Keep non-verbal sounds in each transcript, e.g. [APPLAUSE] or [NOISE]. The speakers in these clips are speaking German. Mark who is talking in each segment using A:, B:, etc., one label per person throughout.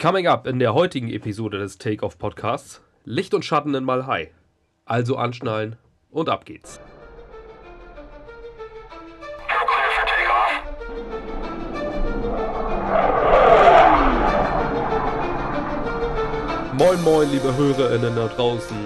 A: Coming up in der heutigen Episode des Take-Off Podcasts: Licht und Schatten in Malhai. Also anschnallen und ab geht's. Moin, moin, liebe HörerInnen da draußen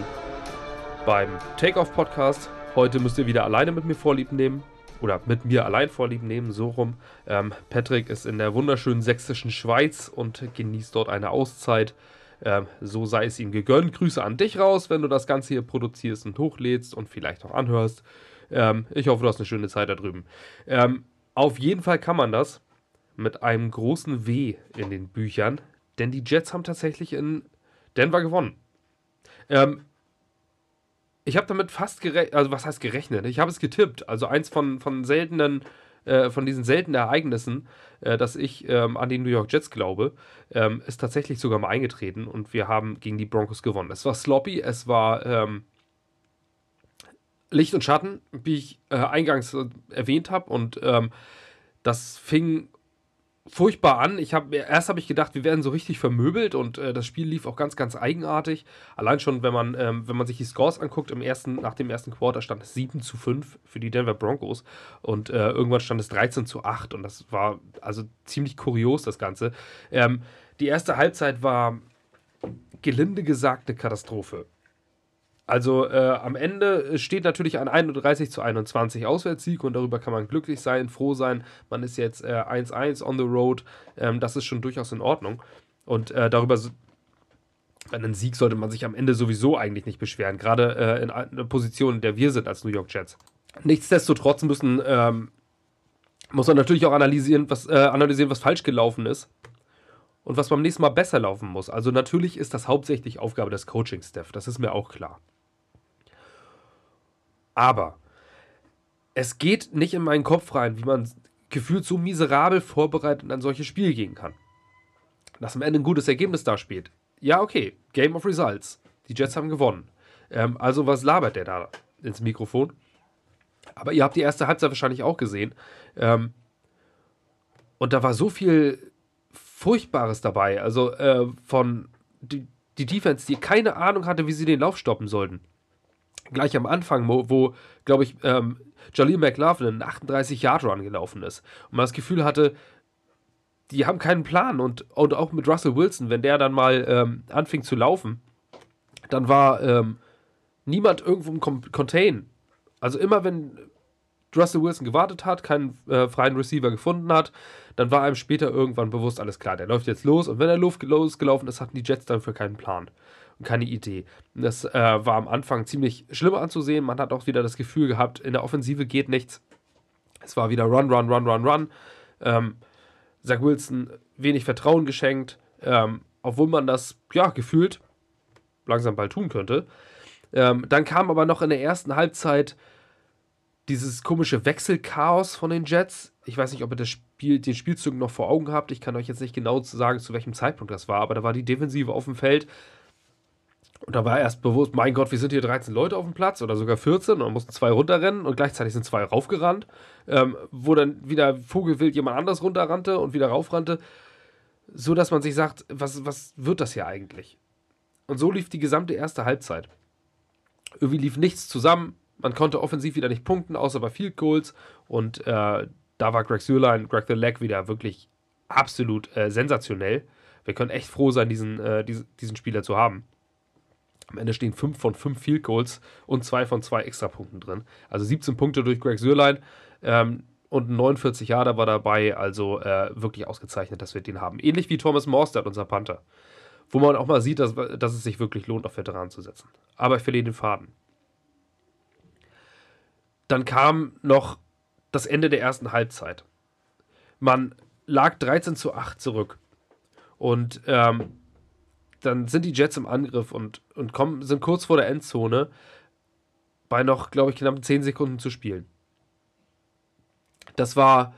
A: beim Take-Off Podcast. Heute müsst ihr wieder alleine mit mir Vorlieb nehmen. Oder mit mir allein Vorlieb nehmen, so rum. Ähm, Patrick ist in der wunderschönen sächsischen Schweiz und genießt dort eine Auszeit. Ähm, so sei es ihm gegönnt. Grüße an dich raus, wenn du das Ganze hier produzierst und hochlädst und vielleicht auch anhörst. Ähm, ich hoffe, du hast eine schöne Zeit da drüben. Ähm, auf jeden Fall kann man das mit einem großen W in den Büchern, denn die Jets haben tatsächlich in Denver gewonnen. Ähm, ich habe damit fast gerechnet, also was heißt gerechnet? Ich habe es getippt. Also eins von, von seltenen, äh, von diesen seltenen Ereignissen, äh, dass ich ähm, an die New York Jets glaube, ähm, ist tatsächlich sogar mal eingetreten und wir haben gegen die Broncos gewonnen. Es war sloppy, es war ähm, Licht und Schatten, wie ich äh, eingangs äh, erwähnt habe und ähm, das fing furchtbar an. Ich habe erst habe ich gedacht, wir werden so richtig vermöbelt und äh, das Spiel lief auch ganz, ganz eigenartig. Allein schon, wenn man, ähm, wenn man sich die Scores anguckt, im ersten, nach dem ersten Quarter stand es 7 zu 5 für die Denver Broncos und äh, irgendwann stand es 13 zu 8 und das war also ziemlich kurios, das Ganze. Ähm, die erste Halbzeit war gelinde gesagt eine Katastrophe. Also äh, am Ende steht natürlich ein 31 zu 21 Auswärtssieg und darüber kann man glücklich sein, froh sein. Man ist jetzt 1-1 äh, on the road. Ähm, das ist schon durchaus in Ordnung. Und äh, darüber, bei einem Sieg sollte man sich am Ende sowieso eigentlich nicht beschweren, gerade äh, in einer Position, in der wir sind als New York Jets. Nichtsdestotrotz müssen, ähm, muss man natürlich auch analysieren was, äh, analysieren, was falsch gelaufen ist und was beim nächsten Mal besser laufen muss. Also natürlich ist das hauptsächlich Aufgabe des Coaching-Staff, das ist mir auch klar. Aber es geht nicht in meinen Kopf rein, wie man gefühlt so miserabel vorbereitet in ein solches Spiel gehen kann. Dass am Ende ein gutes Ergebnis da spielt. Ja, okay, Game of Results. Die Jets haben gewonnen. Ähm, also was labert der da ins Mikrofon? Aber ihr habt die erste Halbzeit wahrscheinlich auch gesehen. Ähm, und da war so viel Furchtbares dabei. Also äh, von die, die Defense, die keine Ahnung hatte, wie sie den Lauf stoppen sollten gleich am Anfang, wo, wo glaube ich, ähm, Jaleel McLaughlin einen 38-Yard-Run gelaufen ist und man das Gefühl hatte, die haben keinen Plan und, und auch mit Russell Wilson, wenn der dann mal ähm, anfing zu laufen, dann war ähm, niemand irgendwo im Contain. Also immer wenn Russell Wilson gewartet hat, keinen äh, freien Receiver gefunden hat, dann war einem später irgendwann bewusst, alles klar, der läuft jetzt los und wenn er losgelaufen ist, hatten die Jets dann für keinen Plan und keine Idee. Das äh, war am Anfang ziemlich schlimm anzusehen. Man hat auch wieder das Gefühl gehabt, in der Offensive geht nichts. Es war wieder Run, Run, Run, Run, Run. Ähm, Zach Wilson wenig Vertrauen geschenkt, ähm, obwohl man das ja gefühlt langsam bald tun könnte. Ähm, dann kam aber noch in der ersten Halbzeit dieses komische Wechselchaos von den Jets. Ich weiß nicht, ob ihr das Spiel, den Spielzug noch vor Augen habt. Ich kann euch jetzt nicht genau sagen, zu welchem Zeitpunkt das war, aber da war die Defensive auf dem Feld und da war erst bewusst, mein Gott, wir sind hier 13 Leute auf dem Platz oder sogar 14 und mussten zwei runterrennen und gleichzeitig sind zwei raufgerannt, ähm, wo dann wieder Vogelwild jemand anders runterrannte und wieder raufrannte, so dass man sich sagt, was, was wird das hier eigentlich? Und so lief die gesamte erste Halbzeit. Irgendwie lief nichts zusammen, man konnte offensiv wieder nicht punkten, außer bei Field Goals und äh, da war Greg Sürlein, Greg the Leg wieder wirklich absolut äh, sensationell. Wir können echt froh sein, diesen, äh, diesen, diesen Spieler zu haben. Am Ende stehen 5 von 5 Field Goals und 2 von 2 Extrapunkten drin. Also 17 Punkte durch Greg Sürlein ähm, und 49 Jahre war dabei. Also äh, wirklich ausgezeichnet, dass wir den haben. Ähnlich wie Thomas Morstad, unser Panther. Wo man auch mal sieht, dass, dass es sich wirklich lohnt, auf Veteranen zu setzen. Aber ich verliere den Faden. Dann kam noch das Ende der ersten Halbzeit. Man lag 13 zu 8 zurück. Und ähm, dann sind die Jets im Angriff und, und kommen, sind kurz vor der Endzone bei noch, glaube ich, knapp 10 Sekunden zu spielen. Das war.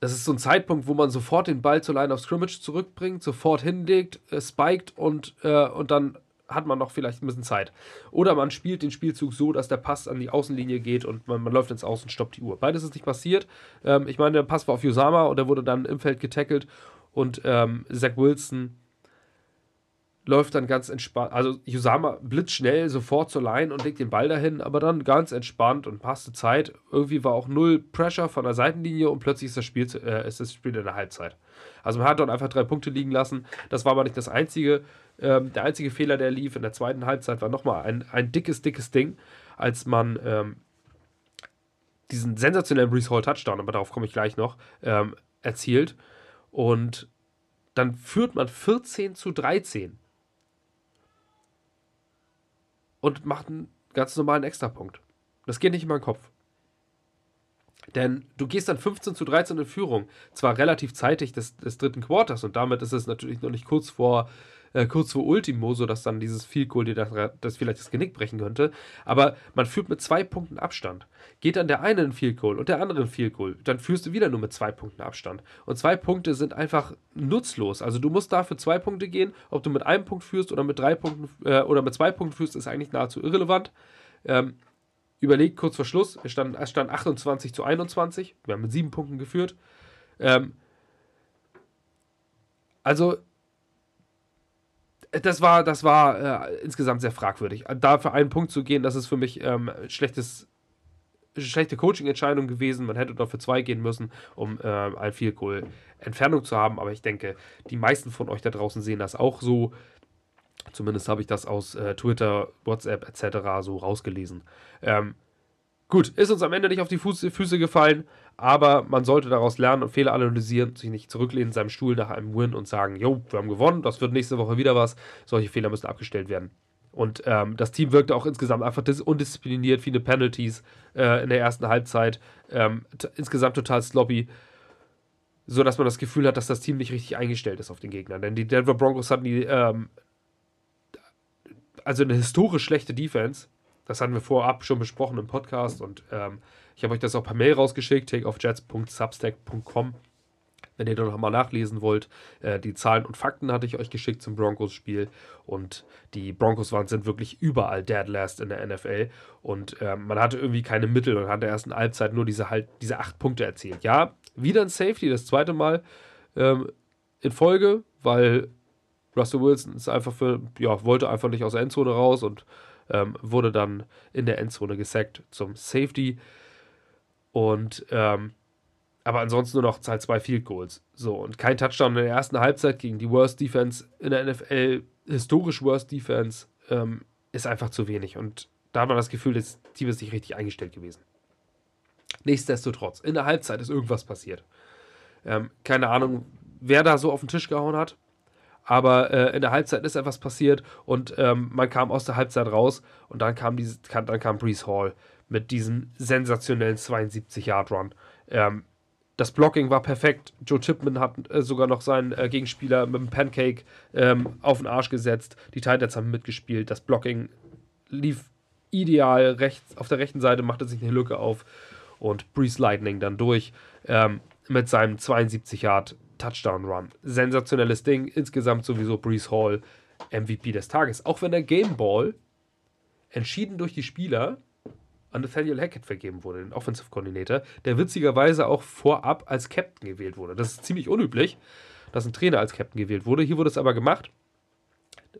A: Das ist so ein Zeitpunkt, wo man sofort den Ball zur Line of Scrimmage zurückbringt, sofort hinlegt, äh, spiked und, äh, und dann hat man noch vielleicht ein bisschen Zeit. Oder man spielt den Spielzug so, dass der Pass an die Außenlinie geht und man, man läuft ins Aus und stoppt die Uhr. Beides ist nicht passiert. Ähm, ich meine, der Pass war auf Yosama und er wurde dann im Feld getackelt und ähm, Zach Wilson läuft dann ganz entspannt. Also Usama blitzschnell sofort zur Line und legt den Ball dahin, aber dann ganz entspannt und passte Zeit. Irgendwie war auch null Pressure von der Seitenlinie und plötzlich ist das Spiel, äh, ist das Spiel in der Halbzeit. Also man hat dort einfach drei Punkte liegen lassen. Das war aber nicht das einzige. Ähm, der einzige Fehler, der lief in der zweiten Halbzeit, war nochmal ein, ein dickes, dickes Ding, als man ähm, diesen sensationellen Brees Hall Touchdown, aber darauf komme ich gleich noch, ähm, erzielt. Und dann führt man 14 zu 13 und macht einen ganz normalen Extrapunkt. Das geht nicht in meinen Kopf. Denn du gehst dann 15 zu 13 in Führung, zwar relativ zeitig des, des dritten Quarters und damit ist es natürlich noch nicht kurz vor äh, kurz vor Ultimo, sodass dann dieses Field Goal dir das, das, vielleicht das Genick brechen könnte. Aber man führt mit zwei Punkten Abstand. Geht dann der eine in Field Goal und der andere in Field Goal, dann führst du wieder nur mit zwei Punkten Abstand. Und zwei Punkte sind einfach nutzlos. Also du musst dafür zwei Punkte gehen. Ob du mit einem Punkt führst oder mit drei Punkten äh, oder mit zwei Punkten führst, ist eigentlich nahezu irrelevant. Ähm, überlegt kurz vor Schluss, es stand, es stand 28 zu 21. Wir haben mit sieben Punkten geführt. Ähm, also das war, das war äh, insgesamt sehr fragwürdig. Da für einen Punkt zu gehen, das ist für mich ähm, schlechtes, schlechte Coaching-Entscheidung gewesen. Man hätte doch für zwei gehen müssen, um äh, ein viel Goal Entfernung zu haben. Aber ich denke, die meisten von euch da draußen sehen das auch so. Zumindest habe ich das aus äh, Twitter, WhatsApp etc. so rausgelesen. Ähm, gut, ist uns am Ende nicht auf die Fuß, Füße gefallen, aber man sollte daraus lernen und Fehler analysieren, sich nicht zurücklehnen in seinem Stuhl nach einem Win und sagen, jo, wir haben gewonnen, das wird nächste Woche wieder was. Solche Fehler müssen abgestellt werden. Und ähm, das Team wirkte auch insgesamt einfach undiszipliniert, viele Penalties äh, in der ersten Halbzeit, ähm, insgesamt total sloppy, so dass man das Gefühl hat, dass das Team nicht richtig eingestellt ist auf den Gegner. Denn die Denver Broncos hatten die, ähm, also eine historisch schlechte Defense. Das hatten wir vorab schon besprochen im Podcast und ähm, ich habe euch das auch per Mail rausgeschickt, takeoffjets.substack.com. Wenn ihr da noch mal nachlesen wollt, äh, die Zahlen und Fakten hatte ich euch geschickt zum Broncos-Spiel. Und die Broncos waren, sind wirklich überall dead last in der NFL. Und äh, man hatte irgendwie keine Mittel und hat in der ersten Halbzeit nur diese, halt, diese acht Punkte erzielt. Ja, wieder ein Safety, das zweite Mal ähm, in Folge, weil Russell Wilson ist einfach für, ja, wollte einfach nicht aus der Endzone raus und ähm, wurde dann in der Endzone gesackt zum Safety. Und ähm, aber ansonsten nur noch halt zwei Field Goals. So, und kein Touchdown in der ersten Halbzeit gegen die Worst Defense in der NFL, historisch Worst Defense, ähm, ist einfach zu wenig. Und da hat man das Gefühl, das Team ist nicht richtig eingestellt gewesen. Nichtsdestotrotz, in der Halbzeit ist irgendwas passiert. Ähm, keine Ahnung, wer da so auf den Tisch gehauen hat. Aber äh, in der Halbzeit ist etwas passiert und ähm, man kam aus der Halbzeit raus und dann kam, diese, dann kam Brees Hall mit diesem sensationellen 72-Yard-Run. Ähm, das Blocking war perfekt. Joe Chipman hat äh, sogar noch seinen äh, Gegenspieler mit dem Pancake ähm, auf den Arsch gesetzt. Die Titans haben mitgespielt. Das Blocking lief ideal. Rechts, auf der rechten Seite machte sich eine Lücke auf und Breeze Lightning dann durch ähm, mit seinem 72 Yard Touchdown Run. Sensationelles Ding. Insgesamt sowieso Breeze Hall MVP des Tages. Auch wenn der Game Ball entschieden durch die Spieler an Nathaniel Hackett vergeben wurde, den Offensive Coordinator, der witzigerweise auch vorab als Captain gewählt wurde. Das ist ziemlich unüblich, dass ein Trainer als Captain gewählt wurde. Hier wurde es aber gemacht,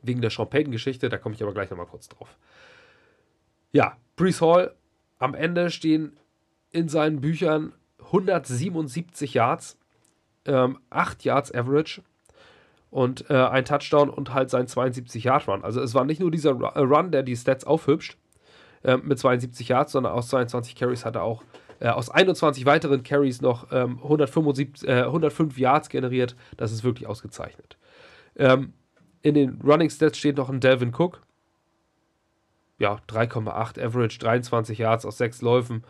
A: wegen der Sean Payton-Geschichte, da komme ich aber gleich nochmal kurz drauf. Ja, Brees Hall, am Ende stehen in seinen Büchern 177 Yards, ähm, 8 Yards Average und äh, ein Touchdown und halt sein 72-Yard-Run. Also es war nicht nur dieser Run, der die Stats aufhübscht, äh, mit 72 Yards, sondern aus 22 Carries hat er auch äh, aus 21 weiteren Carries noch ähm, 175, äh, 105 Yards generiert. Das ist wirklich ausgezeichnet. Ähm, in den Running Stats steht noch ein Delvin Cook. Ja, 3,8 Average, 23 Yards aus 6 Läufen.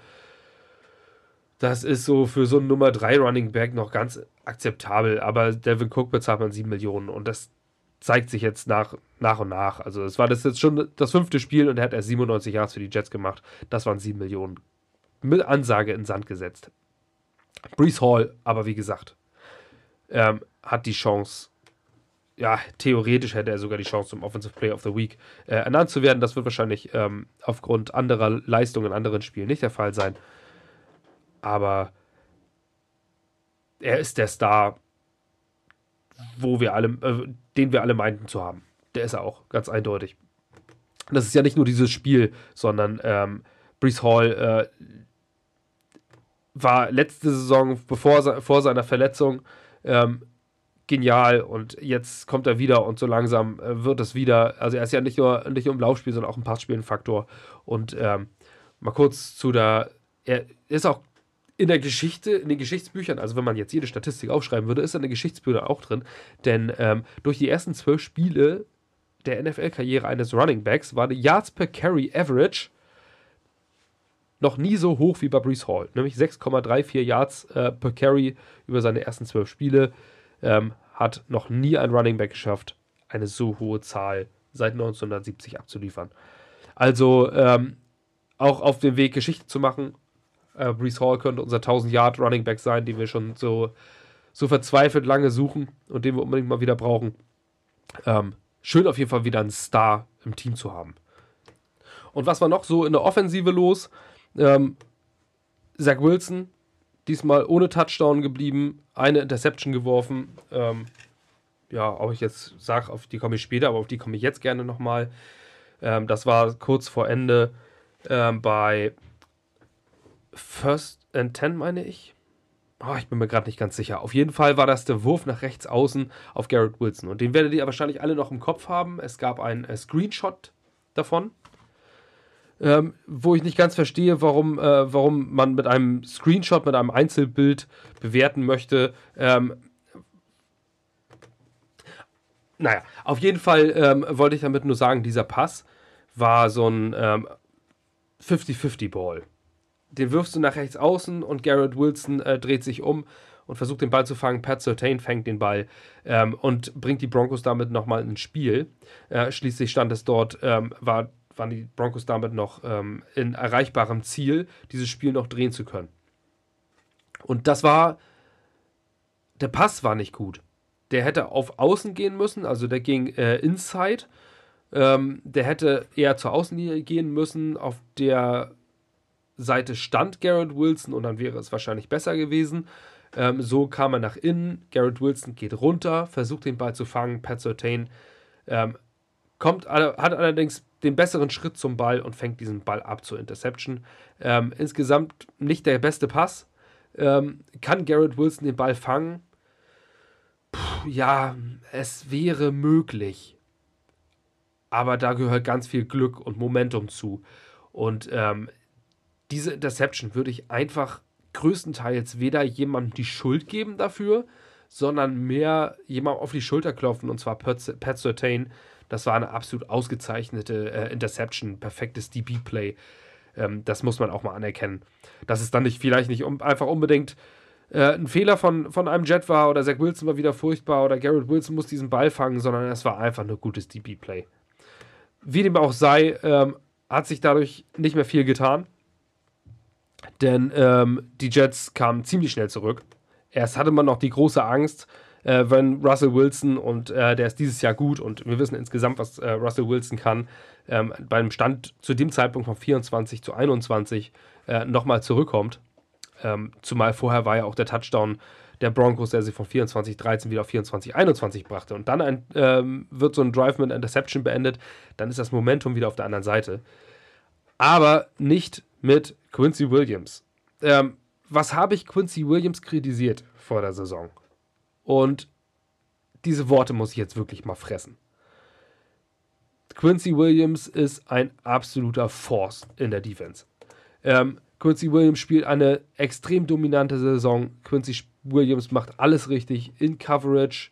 A: Das ist so für so einen Nummer 3 Running Back noch ganz akzeptabel, aber Delvin Cook bezahlt man 7 Millionen und das zeigt sich jetzt nach, nach und nach. Also es war das jetzt schon das fünfte Spiel und er hat erst 97 Yards für die Jets gemacht. Das waren 7 Millionen. Mit Ansage in Sand gesetzt. Brees Hall, aber wie gesagt, ähm, hat die Chance, ja, theoretisch hätte er sogar die Chance, zum Offensive Player of the Week äh, ernannt zu werden. Das wird wahrscheinlich ähm, aufgrund anderer Leistungen in anderen Spielen nicht der Fall sein. Aber er ist der Star wo wir alle, äh, den wir alle meinten zu haben. Der ist er auch, ganz eindeutig. Das ist ja nicht nur dieses Spiel, sondern ähm, Brees Hall äh, war letzte Saison, bevor vor seiner Verletzung, ähm, genial und jetzt kommt er wieder und so langsam äh, wird es wieder. Also er ist ja nicht nur, nicht nur im Laufspiel, sondern auch im Passspiel ein Faktor. Und ähm, mal kurz zu der, er ist auch in der Geschichte, in den Geschichtsbüchern, also wenn man jetzt jede Statistik aufschreiben würde, ist in den Geschichtsbüchern auch drin. Denn ähm, durch die ersten zwölf Spiele der NFL-Karriere eines Running Backs war die Yards per Carry Average noch nie so hoch wie bei Brees Hall, nämlich 6,34 Yards äh, per Carry über seine ersten zwölf Spiele. Ähm, hat noch nie ein Running Back geschafft, eine so hohe Zahl seit 1970 abzuliefern. Also ähm, auch auf dem Weg, Geschichte zu machen. Äh, Brees Hall könnte unser 1000 Yard Running Back sein, den wir schon so, so verzweifelt lange suchen und den wir unbedingt mal wieder brauchen. Ähm, schön auf jeden Fall wieder einen Star im Team zu haben. Und was war noch so in der Offensive los? Ähm, Zach Wilson, diesmal ohne Touchdown geblieben, eine Interception geworfen. Ähm, ja, ob ich jetzt sage, auf die komme ich später, aber auf die komme ich jetzt gerne nochmal. Ähm, das war kurz vor Ende ähm, bei First and Ten, meine ich. Oh, ich bin mir gerade nicht ganz sicher. Auf jeden Fall war das der Wurf nach rechts außen auf Garrett Wilson. Und den werdet ihr wahrscheinlich alle noch im Kopf haben. Es gab einen äh, Screenshot davon ähm, wo ich nicht ganz verstehe, warum, äh, warum man mit einem Screenshot, mit einem Einzelbild bewerten möchte. Ähm, naja, auf jeden Fall ähm, wollte ich damit nur sagen, dieser Pass war so ein 50-50-Ball. Den wirfst du nach rechts außen und Garrett Wilson äh, dreht sich um und versucht den Ball zu fangen. Pat Surtain fängt den Ball ähm, und bringt die Broncos damit nochmal ins Spiel. Äh, schließlich stand es dort, ähm, war waren die Broncos damit noch ähm, in erreichbarem Ziel, dieses Spiel noch drehen zu können. Und das war, der Pass war nicht gut. Der hätte auf Außen gehen müssen, also der ging äh, inside. Ähm, der hätte eher zur Außenlinie gehen müssen. Auf der Seite stand Garrett Wilson und dann wäre es wahrscheinlich besser gewesen. Ähm, so kam er nach innen. Garrett Wilson geht runter, versucht den Ball zu fangen. Pat Surtain ähm, kommt, hat allerdings den besseren Schritt zum Ball und fängt diesen Ball ab zur Interception. Ähm, insgesamt nicht der beste Pass. Ähm, kann Garrett Wilson den Ball fangen? Puh, ja, es wäre möglich. Aber da gehört ganz viel Glück und Momentum zu. Und ähm, diese Interception würde ich einfach größtenteils weder jemandem die Schuld geben dafür, sondern mehr jemandem auf die Schulter klopfen, und zwar Pat, Surtain, das war eine absolut ausgezeichnete äh, Interception, perfektes DB-Play. Ähm, das muss man auch mal anerkennen. Dass es dann nicht vielleicht nicht um, einfach unbedingt äh, ein Fehler von, von einem Jet war oder Zach Wilson war wieder furchtbar oder Garrett Wilson muss diesen Ball fangen, sondern es war einfach nur gutes DB-Play. Wie dem auch sei, ähm, hat sich dadurch nicht mehr viel getan. Denn ähm, die Jets kamen ziemlich schnell zurück. Erst hatte man noch die große Angst, äh, wenn Russell Wilson und äh, der ist dieses Jahr gut und wir wissen insgesamt, was äh, Russell Wilson kann, ähm, beim Stand zu dem Zeitpunkt von 24 zu 21 äh, nochmal zurückkommt. Ähm, zumal vorher war ja auch der Touchdown der Broncos, der sie von 24-13 wieder auf 24-21 brachte. Und dann ein, ähm, wird so ein Drive mit Interception beendet, dann ist das Momentum wieder auf der anderen Seite. Aber nicht mit Quincy Williams. Ähm, was habe ich Quincy Williams kritisiert vor der Saison? Und diese Worte muss ich jetzt wirklich mal fressen. Quincy Williams ist ein absoluter Force in der Defense. Ähm, Quincy Williams spielt eine extrem dominante Saison. Quincy Williams macht alles richtig in Coverage.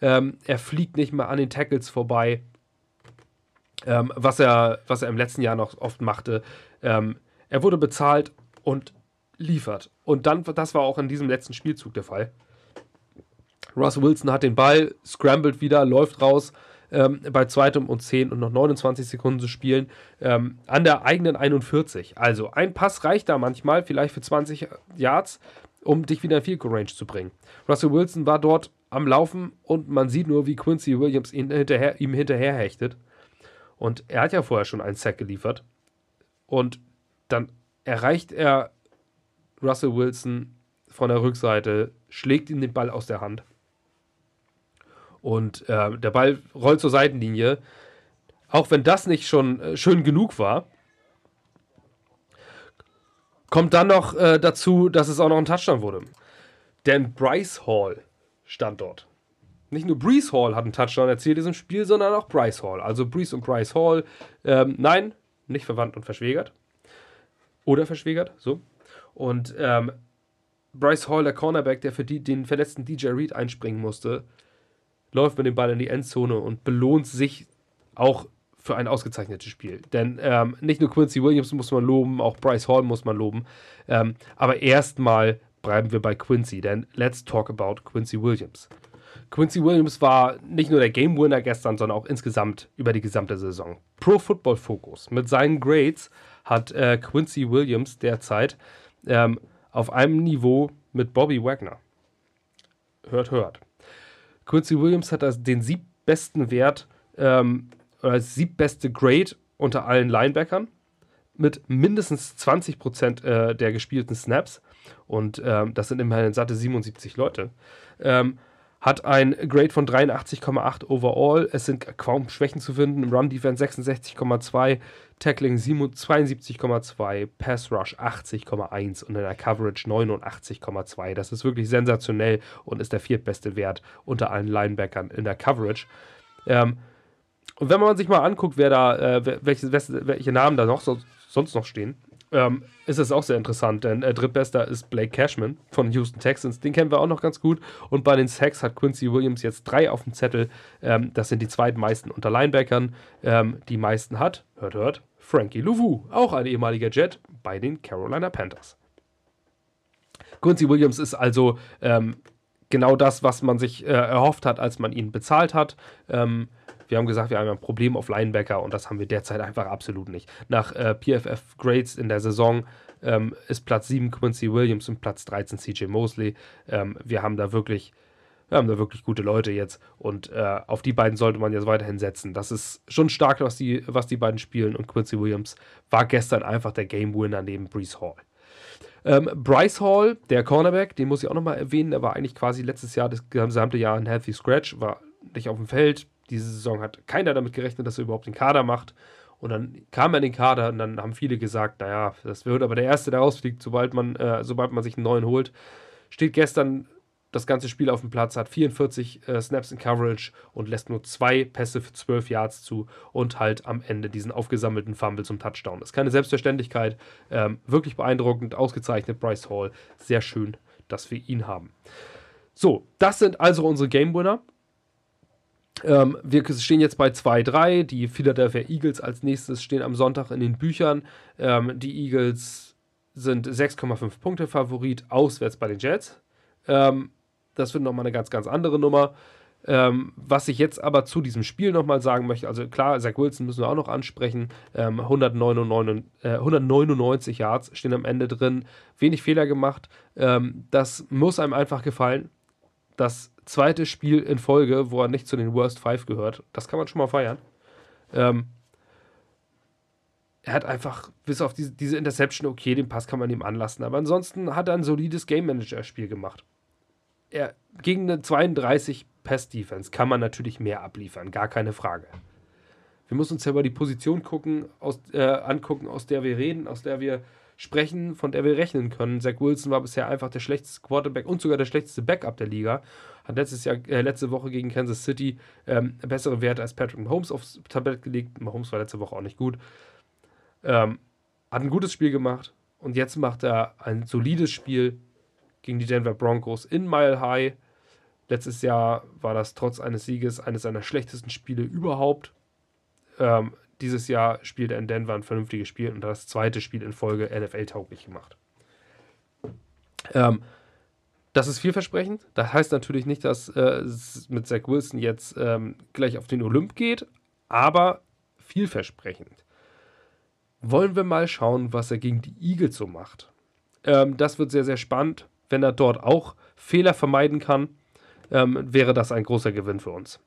A: Ähm, er fliegt nicht mehr an den Tackles vorbei, ähm, was, er, was er im letzten Jahr noch oft machte. Ähm, er wurde bezahlt und liefert. Und dann, das war auch in diesem letzten Spielzug der Fall. Russell Wilson hat den Ball, scrambled wieder, läuft raus ähm, bei zweitem und 10 und noch 29 Sekunden zu spielen ähm, an der eigenen 41. Also ein Pass reicht da manchmal, vielleicht für 20 Yards, um dich wieder in Field Range zu bringen. Russell Wilson war dort am Laufen und man sieht nur, wie Quincy Williams ihn hinterher, ihm hinterher hechtet. Und er hat ja vorher schon einen Sack geliefert. Und dann erreicht er Russell Wilson von der Rückseite, schlägt ihm den Ball aus der Hand Und äh, der Ball rollt zur Seitenlinie. Auch wenn das nicht schon äh, schön genug war, kommt dann noch äh, dazu, dass es auch noch ein Touchdown wurde. Denn Bryce Hall stand dort. Nicht nur Brees Hall hat einen Touchdown erzielt in diesem Spiel, sondern auch Bryce Hall. Also Brees und Bryce Hall, ähm, nein, nicht verwandt und verschwägert. Oder verschwägert, so. Und ähm, Bryce Hall, der Cornerback, der für die, den verletzten DJ Reed einspringen musste, läuft mit dem Ball in die Endzone und belohnt sich auch für ein ausgezeichnetes Spiel. Denn ähm, nicht nur Quincy Williams muss man loben, auch Bryce Hall muss man loben. Ähm, aber erstmal bleiben wir bei Quincy, denn let's talk about Quincy Williams. Quincy Williams war nicht nur der Game Winner gestern, sondern auch insgesamt über die gesamte Saison. Pro Football Focus mit seinen Grades hat äh, Quincy Williams derzeit ähm, auf einem Niveau mit Bobby Wagner. Hört, hört. Quincy Williams hat das, den siebbesten Wert ähm, oder das siebbeste Grade unter allen Linebackern mit mindestens 20% äh, der gespielten Snaps. Und ähm, das sind immerhin satte 77 Leute. Ähm, hat ein Grade von 83,8 overall. Es sind kaum Schwächen zu finden. Run Defense 66,2, Tackling 72,2, Pass Rush 80,1 und in der Coverage 89,2. Das ist wirklich sensationell und ist der viertbeste Wert unter allen Linebackern in der Coverage. Ähm, und wenn man sich mal anguckt, wer da, äh, welche, welche Namen da noch so, sonst noch stehen, ähm, ist es auch sehr interessant, denn äh, drittbester ist Blake Cashman von Houston Texans. Den kennen wir auch noch ganz gut. Und bei den Sacks hat Quincy Williams jetzt drei auf dem Zettel. Ähm, das sind die zweitmeisten unter Linebackern. Ähm, die meisten hat, hört, hört, Frankie Louvu, auch ein ehemaliger Jet bei den Carolina Panthers. Quincy Williams ist also ähm, genau das, was man sich äh, erhofft hat, als man ihn bezahlt hat. Ähm, wir haben gesagt, wir haben ein Problem auf Linebacker und das haben wir derzeit einfach absolut nicht. Nach äh, PFF Grades in der Saison ähm, ist Platz 7 Quincy Williams und Platz 13 CJ Mosley. Ähm, wir haben da wirklich wir haben da wirklich gute Leute jetzt und äh, auf die beiden sollte man jetzt weiterhin setzen. Das ist schon stark, was die, was die beiden spielen und Quincy Williams war gestern einfach der Game Winner neben Brees Hall. Ähm, Bryce Hall, der Cornerback, den muss ich auch nochmal erwähnen, der war eigentlich quasi letztes Jahr, das gesamte Jahr ein Healthy Scratch, war nicht auf dem Feld, diese Saison hat keiner damit gerechnet, dass er überhaupt den Kader macht. Und dann kam er in den Kader und dann haben viele gesagt, naja, das wird aber der Erste, der rausfliegt, sobald man, äh, sobald man sich einen neuen holt. Steht gestern das ganze Spiel auf dem Platz, hat 44 äh, Snaps in Coverage und lässt nur zwei Pässe für 12 Yards zu und halt am Ende diesen aufgesammelten Fumble zum Touchdown. Das ist keine Selbstverständlichkeit. Ähm, wirklich beeindruckend, ausgezeichnet, Bryce Hall. Sehr schön, dass wir ihn haben. So, das sind also unsere Game Winner. Ähm, wir stehen jetzt bei 2-3. Die Philadelphia Eagles als nächstes stehen am Sonntag in den Büchern. Ähm, die Eagles sind 6,5 Punkte Favorit auswärts bei den Jets. Ähm, das wird nochmal eine ganz, ganz andere Nummer. Ähm, was ich jetzt aber zu diesem Spiel nochmal sagen möchte, also klar, Zach Wilson müssen wir auch noch ansprechen. Ähm, 199, äh, 199 Yards stehen am Ende drin. Wenig Fehler gemacht. Ähm, das muss einem einfach gefallen. Das zweite Spiel in Folge, wo er nicht zu den Worst Five gehört. Das kann man schon mal feiern. Ähm, er hat einfach, bis auf diese, diese Interception, okay, den Pass kann man ihm anlassen. Aber ansonsten hat er ein solides Game Manager-Spiel gemacht. Er, gegen eine 32 Pass-Defense kann man natürlich mehr abliefern, gar keine Frage. Wir müssen uns ja mal die Position gucken, aus, äh, angucken, aus der wir reden, aus der wir sprechen, von der wir rechnen können. Zach Wilson war bisher einfach der schlechteste Quarterback und sogar der schlechteste Backup der Liga. Hat letztes Jahr, äh, letzte Woche gegen Kansas City ähm, bessere Werte als Patrick Mahomes aufs Tablett gelegt. Mahomes war letzte Woche auch nicht gut. Ähm, hat ein gutes Spiel gemacht und jetzt macht er ein solides Spiel gegen die Denver Broncos in Mile High. Letztes Jahr war das trotz eines Sieges eines seiner schlechtesten Spiele überhaupt. Ähm, dieses Jahr spielt er in Denver ein vernünftiges Spiel und das zweite Spiel in Folge NFL-tauglich gemacht. Ähm, das ist vielversprechend. Das heißt natürlich nicht, dass äh, es mit Zach Wilson jetzt ähm, gleich auf den Olymp geht, aber vielversprechend. Wollen wir mal schauen, was er gegen die Eagles so macht. Ähm, das wird sehr, sehr spannend. Wenn er dort auch Fehler vermeiden kann, ähm, wäre das ein großer Gewinn für uns.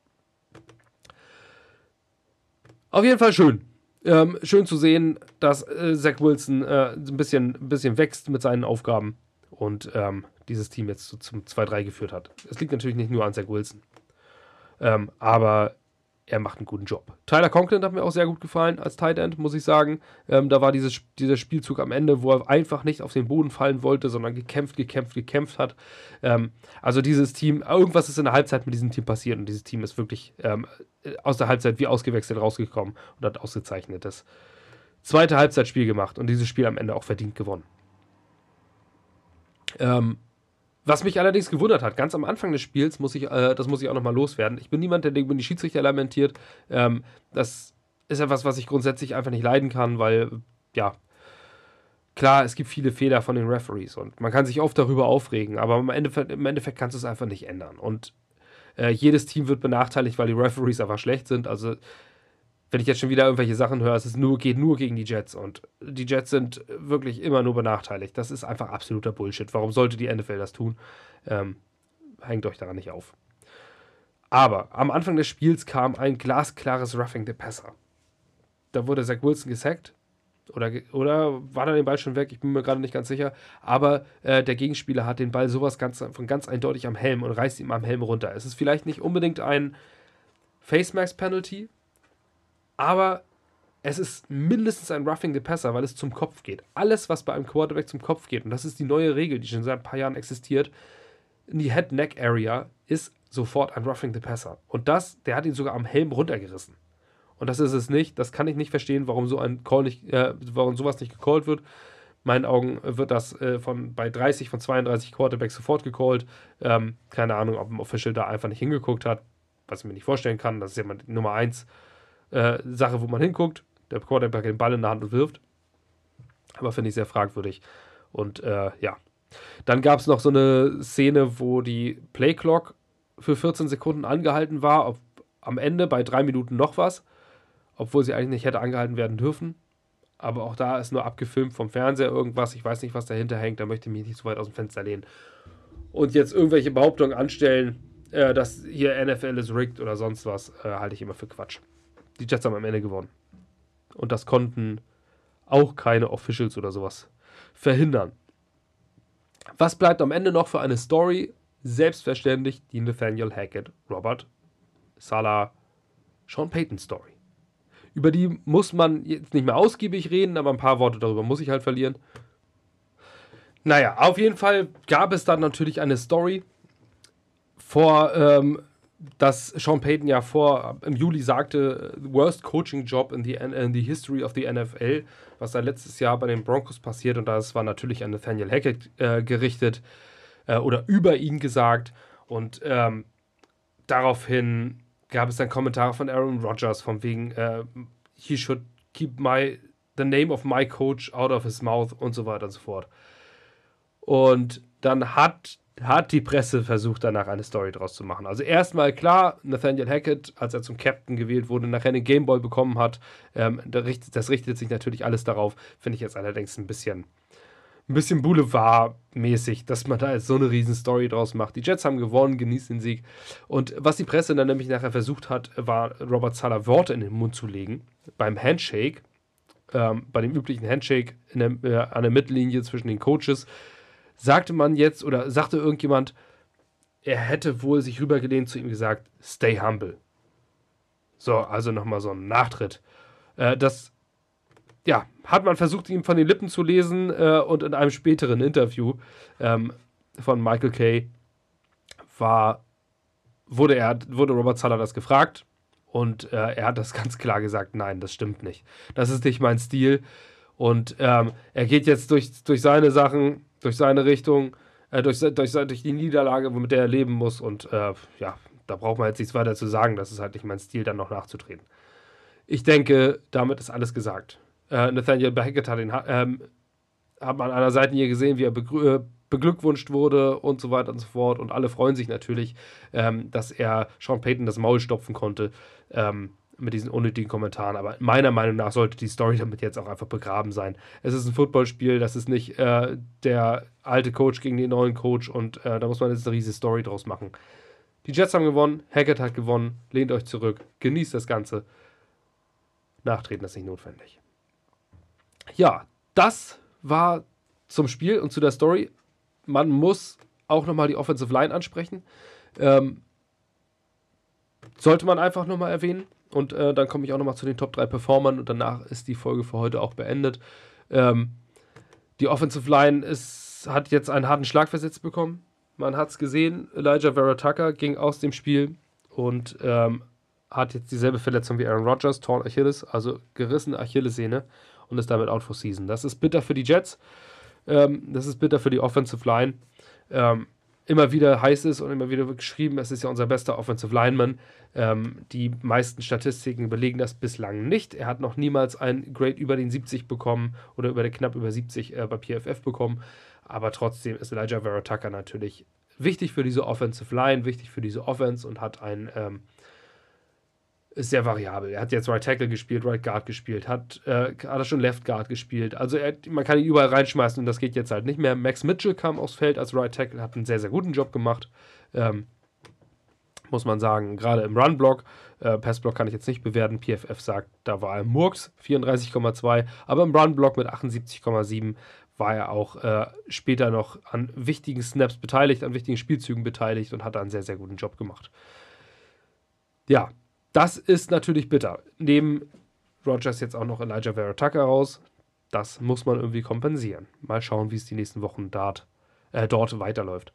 A: Auf jeden Fall schön. Ähm, schön zu sehen, dass äh, Zach Wilson äh, ein, bisschen, ein bisschen wächst mit seinen Aufgaben und ähm, dieses Team jetzt so zum 2-3 geführt hat. Es liegt natürlich nicht nur an Zach Wilson. Ähm, aber er macht einen guten Job. Tyler Conklin hat mir auch sehr gut gefallen als Tight End, muss ich sagen. Ähm, da war dieses, dieser Spielzug am Ende, wo er einfach nicht auf den Boden fallen wollte, sondern gekämpft, gekämpft, gekämpft hat. Ähm, also dieses Team, irgendwas ist in der Halbzeit mit diesem Team passiert und dieses Team ist wirklich ähm, aus der Halbzeit wie ausgewechselt rausgekommen und hat ausgezeichnetes zweite Halbzeitspiel gemacht und dieses Spiel am Ende auch verdient gewonnen. Ähm, was mich allerdings gewundert hat, ganz am Anfang des Spiels, muss ich, äh, das muss ich auch nochmal loswerden. Ich bin niemand, der über die Schiedsrichter lamentiert. Ähm, das ist etwas, was ich grundsätzlich einfach nicht leiden kann, weil, ja, klar, es gibt viele Fehler von den Referees und man kann sich oft darüber aufregen, aber im Endeffekt, im Endeffekt kannst du es einfach nicht ändern. Und äh, jedes Team wird benachteiligt, weil die Referees einfach schlecht sind. Also wenn ich jetzt schon wieder irgendwelche Sachen höre, es nur, geht nur gegen die Jets und die Jets sind wirklich immer nur benachteiligt. Das ist einfach absoluter Bullshit. Warum sollte die NFL das tun? Ähm, hängt euch daran nicht auf. Aber am Anfang des Spiels kam ein glasklares Roughing the Passer. Da wurde Zach Wilson gesackt. Oder, oder war da den Ball schon weg? Ich bin mir gerade nicht ganz sicher. Aber äh, der Gegenspieler hat den Ball sowas ganz, von ganz eindeutig am Helm und reißt ihm am Helm runter. Es ist vielleicht nicht unbedingt ein Face Max Penalty, aber es ist mindestens ein Roughing the Passer, weil es zum Kopf geht. Alles, was bei einem Quarterback zum Kopf geht, und das ist die neue Regel, die schon seit ein paar Jahren existiert, in die Head-Neck-Area ist sofort ein Roughing the Passer. Und das, der hat ihn sogar am Helm runtergerissen. Und das ist es nicht. Das kann ich nicht verstehen, warum so ein Call nicht, äh, warum sowas nicht gecallt wird. In meinen Augen wird das äh, von bei 30 von 32 Quarterbacks sofort gecallt. Ähm, keine Ahnung, ob ein Official da einfach nicht hingeguckt hat, was ich mir nicht vorstellen kann. Das ist ja mal Nummer 1 äh, Sache, wo man hinguckt. Der Quarterback den Ball in der Hand und wirft. Aber finde ich sehr fragwürdig. Und äh, ja. Dann gab es noch so eine Szene, wo die Playclock für 14 Sekunden angehalten war. Auf, am Ende bei drei Minuten noch was. Obwohl sie eigentlich nicht hätte angehalten werden dürfen. Aber auch da ist nur abgefilmt vom Fernseher irgendwas. Ich weiß nicht, was dahinter hängt. Da möchte ich mich nicht so weit aus dem Fenster lehnen. Und jetzt irgendwelche Behauptungen anstellen, äh, dass hier NFL ist rigged oder sonst was, äh, halte ich immer für Quatsch die Jets haben am Ende gewonnen. Und das konnten auch keine Officials oder sowas verhindern. Was bleibt am Ende noch für eine Story? Selbstverständlich die Nathaniel Hackett, Robert Salah, Sean Payton Story. Über die muss man jetzt nicht mehr ausgiebig reden, aber ein paar Worte darüber muss ich halt verlieren. Naja, auf jeden Fall gab es dann natürlich eine Story vor ähm, dass Sean Payton ja vor im Juli sagte, worst coaching job in the, in the history of the NFL, was da letztes Jahr bei den Broncos passiert und das war natürlich an Nathaniel Hackett äh, gerichtet äh, oder über ihn gesagt und ähm, daraufhin gab es dann Kommentare von Aaron Rodgers von wegen äh, he should keep my the name of my coach out of his mouth und so weiter und so fort. Und dann hat hat die Presse versucht, danach eine Story draus zu machen. Also erstmal klar, Nathaniel Hackett, als er zum Captain gewählt wurde, nachher einen Gameboy bekommen hat, ähm, das richtet sich natürlich alles darauf, finde ich jetzt allerdings ein bisschen, ein bisschen Boulevard-mäßig, dass man da jetzt so eine riesen Story draus macht. Die Jets haben gewonnen, genießt den Sieg. Und was die Presse dann nämlich nachher versucht hat, war Robert Sala Worte in den Mund zu legen beim Handshake, ähm, bei dem üblichen Handshake der, äh, an der Mittellinie zwischen den Coaches sagte man jetzt oder sagte irgendjemand, er hätte wohl sich rübergelehnt zu ihm gesagt, stay humble. So, also nochmal so ein Nachtritt. Äh, das, ja, hat man versucht, ihm von den Lippen zu lesen äh, und in einem späteren Interview ähm, von Michael Kay war, wurde, er, wurde Robert Zeller das gefragt und äh, er hat das [LAUGHS] ganz klar gesagt, nein, das stimmt nicht. Das ist nicht mein Stil. Und ähm, er geht jetzt durch, durch seine Sachen, durch seine Richtung, äh, durch, durch, durch die Niederlage, womit er leben muss. Und äh, ja, da braucht man jetzt nichts weiter zu sagen. Das ist halt nicht mein Stil, dann noch nachzutreten. Ich denke, damit ist alles gesagt. Äh, Nathaniel Beckett hat, ihn, ähm, hat man an einer Seitenlinie gesehen, wie er äh, beglückwünscht wurde und so weiter und so fort. Und alle freuen sich natürlich, ähm, dass er Sean Payton das Maul stopfen konnte. Ähm, mit diesen unnötigen Kommentaren. Aber meiner Meinung nach sollte die Story damit jetzt auch einfach begraben sein. Es ist ein Footballspiel, das ist nicht äh, der alte Coach gegen den neuen Coach und äh, da muss man jetzt eine riesige Story draus machen. Die Jets haben gewonnen, Hackett hat gewonnen, lehnt euch zurück, genießt das Ganze. Nachtreten ist nicht notwendig. Ja, das war zum Spiel und zu der Story. Man muss auch nochmal die Offensive Line ansprechen. Ähm, sollte man einfach nochmal erwähnen. Und äh, dann komme ich auch nochmal zu den Top 3 Performern und danach ist die Folge für heute auch beendet. Ähm, die Offensive Line ist, hat jetzt einen harten Schlag versetzt bekommen. Man hat es gesehen, Elijah Vera Tucker ging aus dem Spiel und ähm, hat jetzt dieselbe Verletzung wie Aaron Rodgers, Torn Achilles, also gerissene Achillessehne und ist damit out for season. Das ist bitter für die Jets. Ähm, das ist bitter für die Offensive Line. Ähm, immer wieder heiß ist und immer wieder geschrieben, es ist ja unser bester Offensive Lineman. Ähm, die meisten Statistiken belegen das bislang nicht. Er hat noch niemals ein Grade über den 70 bekommen oder über knapp über 70 äh, bei PFF bekommen. Aber trotzdem ist Elijah Vera Tucker natürlich wichtig für diese Offensive Line, wichtig für diese Offense und hat ein ähm, ist sehr variabel. Er hat jetzt Right Tackle gespielt, Right Guard gespielt, hat, äh, hat er schon Left Guard gespielt. Also er, man kann ihn überall reinschmeißen und das geht jetzt halt nicht mehr. Max Mitchell kam aufs Feld als Right Tackle, hat einen sehr, sehr guten Job gemacht. Ähm, muss man sagen, gerade im Run-Block. Äh, Pass-Block kann ich jetzt nicht bewerten. PFF sagt, da war er Murks, 34,2. Aber im Run-Block mit 78,7 war er auch äh, später noch an wichtigen Snaps beteiligt, an wichtigen Spielzügen beteiligt und hat da einen sehr, sehr guten Job gemacht. Ja, das ist natürlich bitter. Neben Rogers jetzt auch noch Elijah Vera Tucker raus. Das muss man irgendwie kompensieren. Mal schauen, wie es die nächsten Wochen dort, äh, dort weiterläuft.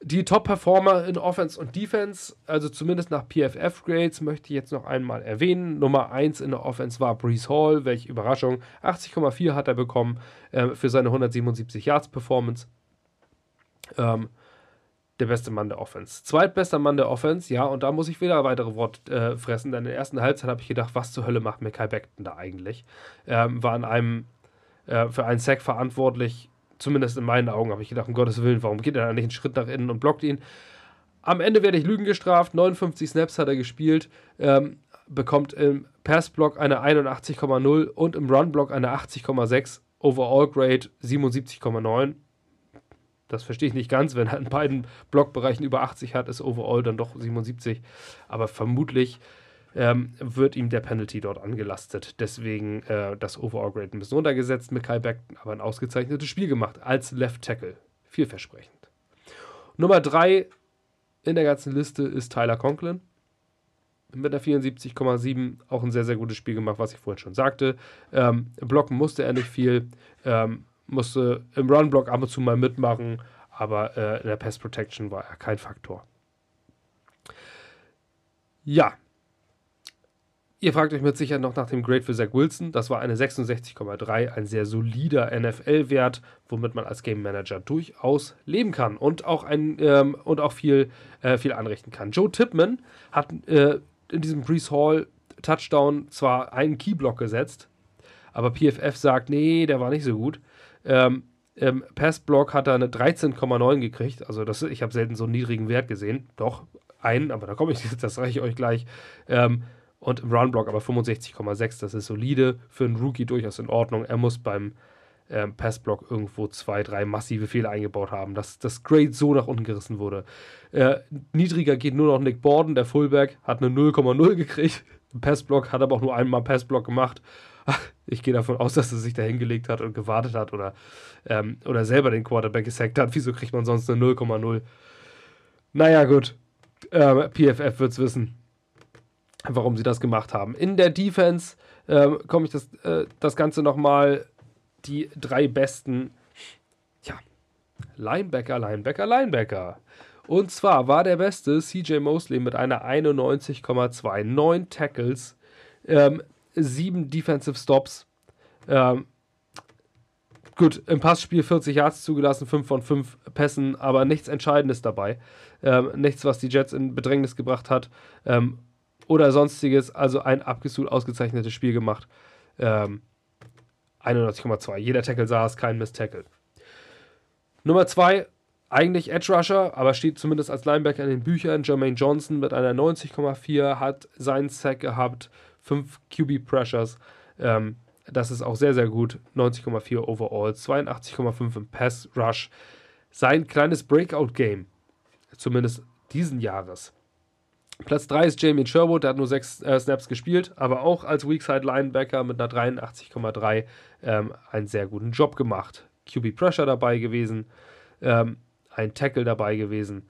A: Die Top-Performer in Offense und Defense, also zumindest nach PFF-Grades, möchte ich jetzt noch einmal erwähnen. Nummer 1 in der Offense war Brees Hall, welche Überraschung. 80,4 hat er bekommen äh, für seine 177 Yards-Performance. Ähm, der beste Mann der Offense. Zweitbester Mann der Offense, ja, und da muss ich wieder weitere Wort äh, fressen, denn in der ersten Halbzeit habe ich gedacht, was zur Hölle macht Mackay Beckton da eigentlich? Ähm, war an einem, äh, für einen Sack verantwortlich, zumindest in meinen Augen, habe ich gedacht, um Gottes Willen, warum geht er da nicht einen Schritt nach innen und blockt ihn? Am Ende werde ich Lügen gestraft, 59 Snaps hat er gespielt, ähm, bekommt im Passblock eine 81,0 und im Runblock eine 80,6, Overall Grade 77,9 das verstehe ich nicht ganz. Wenn er in beiden Blockbereichen über 80 hat, ist overall dann doch 77. Aber vermutlich ähm, wird ihm der Penalty dort angelastet. Deswegen äh, das Overall-Grade ein bisschen runtergesetzt mit Kyle Beckton, aber ein ausgezeichnetes Spiel gemacht als Left Tackle. Vielversprechend. Nummer 3 in der ganzen Liste ist Tyler Conklin. Mit der 74,7 auch ein sehr, sehr gutes Spiel gemacht, was ich vorhin schon sagte. Ähm, blocken musste er nicht viel. Ähm, musste im Run-Block ab und zu mal mitmachen, aber äh, in der Pass Protection war er kein Faktor. Ja. Ihr fragt euch mit Sicherheit noch nach dem Grade für Zach Wilson. Das war eine 66,3, ein sehr solider NFL-Wert, womit man als Game Manager durchaus leben kann und auch, ein, ähm, und auch viel, äh, viel anrichten kann. Joe Tipman hat äh, in diesem Brees Hall Touchdown zwar einen Keyblock gesetzt, aber PFF sagt, nee, der war nicht so gut. Ähm, Im Passblock hat er eine 13,9 gekriegt. Also das, ich habe selten so einen niedrigen Wert gesehen. Doch, einen, aber da komme ich, [LAUGHS] das reiche ich euch gleich. Ähm, und im Runblock aber 65,6. Das ist solide. Für einen Rookie durchaus in Ordnung. Er muss beim ähm, Passblock irgendwo zwei, drei massive Fehler eingebaut haben, dass das Grade so nach unten gerissen wurde. Äh, niedriger geht nur noch Nick Borden, der Fullback, hat eine 0,0 gekriegt. Passblock hat aber auch nur einmal Passblock gemacht ich gehe davon aus, dass er sich da hingelegt hat und gewartet hat oder, ähm, oder selber den Quarterback gesackt hat. Wieso kriegt man sonst eine 0,0? Naja, gut. Ähm, PFF wird es wissen, warum sie das gemacht haben. In der Defense ähm, komme ich das, äh, das Ganze nochmal. Die drei besten, ja, Linebacker, Linebacker, Linebacker. Und zwar war der beste CJ Mosley mit einer 91,2, 9 Tackles, ähm, sieben Defensive Stops. Ähm, gut, im Passspiel 40 Yards zugelassen, 5 von 5 Pässen, aber nichts Entscheidendes dabei. Ähm, nichts, was die Jets in Bedrängnis gebracht hat. Ähm, oder sonstiges. Also ein absolut ausgezeichnetes Spiel gemacht. Ähm, 91,2. Jeder Tackle saß, kein Miss-Tackle. Nummer 2, eigentlich Edge Rusher, aber steht zumindest als Linebacker in den Büchern. Jermaine Johnson mit einer 90,4 hat seinen Sack gehabt 5 QB Pressures. Ähm, das ist auch sehr, sehr gut. 90,4 overall, 82,5 im Pass Rush. Sein kleines Breakout-Game, zumindest diesen Jahres. Platz 3 ist Jamie Sherwood, der hat nur 6 äh, Snaps gespielt, aber auch als Weakside Linebacker mit einer 83,3 ähm, einen sehr guten Job gemacht. QB Pressure dabei gewesen, ähm, ein Tackle dabei gewesen.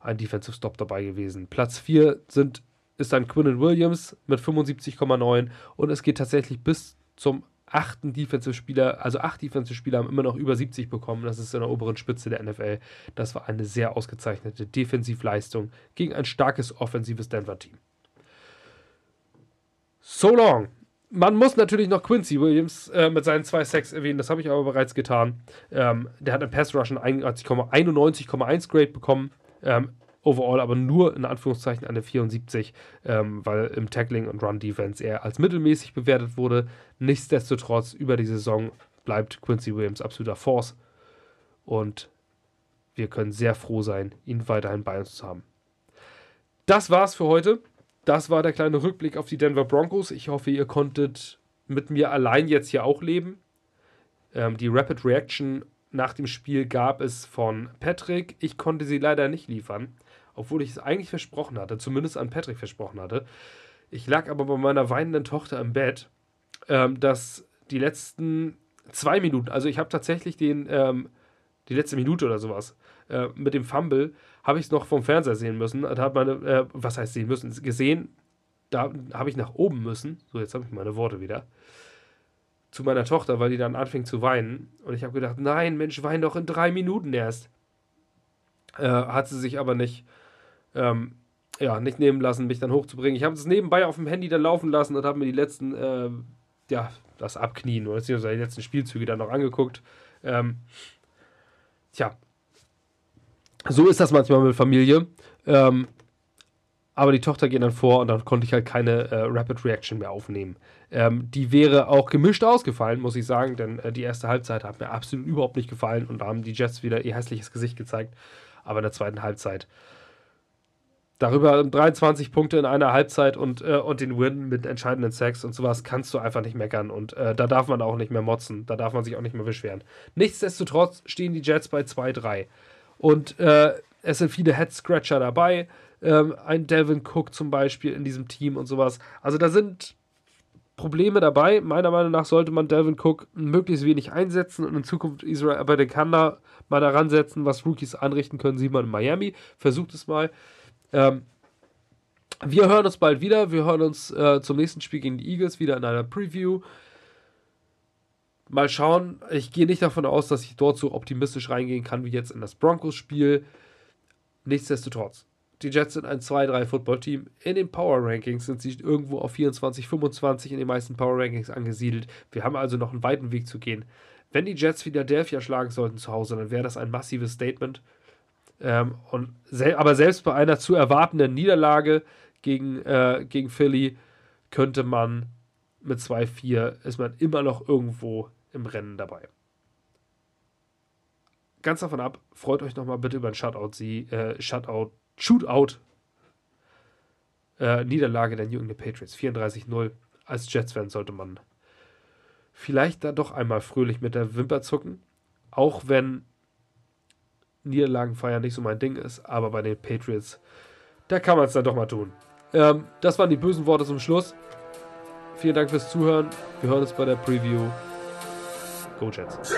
A: ein Defensive Stop dabei gewesen. Platz 4 sind, ist dann Quinnen Williams mit 75,9 und es geht tatsächlich bis zum achten Defensive-Spieler, also acht Defensive-Spieler haben immer noch über 70 bekommen. Das ist in der oberen Spitze der NFL. Das war eine sehr ausgezeichnete Defensivleistung gegen ein starkes offensives Denver-Team. So long. Man muss natürlich noch Quincy Williams äh, mit seinen zwei Sacks erwähnen, das habe ich aber bereits getan. Ähm, der hat im Pass Rush 91,1 Grade bekommen. Ähm, overall aber nur in Anführungszeichen eine 74, ähm, weil im Tackling und Run Defense er als mittelmäßig bewertet wurde. Nichtsdestotrotz über die Saison bleibt Quincy Williams absoluter Force und wir können sehr froh sein, ihn weiterhin bei uns zu haben. Das war's für heute. Das war der kleine Rückblick auf die Denver Broncos. Ich hoffe, ihr konntet mit mir allein jetzt hier auch leben. Ähm, die Rapid Reaction nach dem Spiel gab es von Patrick. Ich konnte sie leider nicht liefern obwohl ich es eigentlich versprochen hatte, zumindest an Patrick versprochen hatte. Ich lag aber bei meiner weinenden Tochter im Bett, ähm, dass die letzten zwei Minuten, also ich habe tatsächlich den, ähm, die letzte Minute oder sowas, äh, mit dem Fumble, habe ich es noch vom Fernseher sehen müssen. Da hat meine, äh, was heißt sehen müssen, gesehen, da habe ich nach oben müssen. So, jetzt habe ich meine Worte wieder. Zu meiner Tochter, weil die dann anfing zu weinen. Und ich habe gedacht, nein, Mensch, wein doch in drei Minuten erst. Äh, hat sie sich aber nicht ähm, ja, nicht nehmen lassen, mich dann hochzubringen. Ich habe es nebenbei auf dem Handy dann laufen lassen und habe mir die letzten, äh, ja, das Abknien oder die letzten Spielzüge dann noch angeguckt. Ähm, tja, so ist das manchmal mit Familie. Ähm, aber die Tochter geht dann vor und dann konnte ich halt keine äh, Rapid Reaction mehr aufnehmen. Ähm, die wäre auch gemischt ausgefallen, muss ich sagen, denn äh, die erste Halbzeit hat mir absolut überhaupt nicht gefallen und da haben die Jets wieder ihr hässliches Gesicht gezeigt. Aber in der zweiten Halbzeit Darüber 23 Punkte in einer Halbzeit und, äh, und den Win mit entscheidenden Sacks und sowas kannst du einfach nicht meckern. Und äh, da darf man auch nicht mehr motzen. Da darf man sich auch nicht mehr beschweren. Nichtsdestotrotz stehen die Jets bei 2-3. Und äh, es sind viele Head-Scratcher dabei. Ähm, ein Devin Cook zum Beispiel in diesem Team und sowas. Also da sind Probleme dabei. Meiner Meinung nach sollte man Delvin Cook möglichst wenig einsetzen und in Zukunft Israel Abedekanda mal daran setzen, was Rookies anrichten können. Sieht man in Miami. Versucht es mal. Ähm, wir hören uns bald wieder. Wir hören uns äh, zum nächsten Spiel gegen die Eagles wieder in einer Preview. Mal schauen. Ich gehe nicht davon aus, dass ich dort so optimistisch reingehen kann wie jetzt in das Broncos-Spiel. Nichtsdestotrotz. Die Jets sind ein 2-3-Football-Team. In den Power Rankings sind sie irgendwo auf 24, 25 in den meisten Power Rankings angesiedelt. Wir haben also noch einen weiten Weg zu gehen. Wenn die Jets Philadelphia schlagen sollten zu Hause, dann wäre das ein massives Statement. Ähm, und sel aber selbst bei einer zu erwartenden Niederlage gegen, äh, gegen Philly könnte man mit 2-4 ist man immer noch irgendwo im Rennen dabei. Ganz davon ab, freut euch nochmal bitte über ein Shutout, sie, äh, Shutout, Shootout äh, Niederlage der New England Patriots 34-0. Als Jets-Fan sollte man vielleicht da doch einmal fröhlich mit der Wimper zucken. Auch wenn Niederlagenfeier nicht so mein Ding ist, aber bei den Patriots, da kann man es dann doch mal tun. Ähm, das waren die bösen Worte zum Schluss. Vielen Dank fürs Zuhören. Wir hören uns bei der Preview. Go Jets.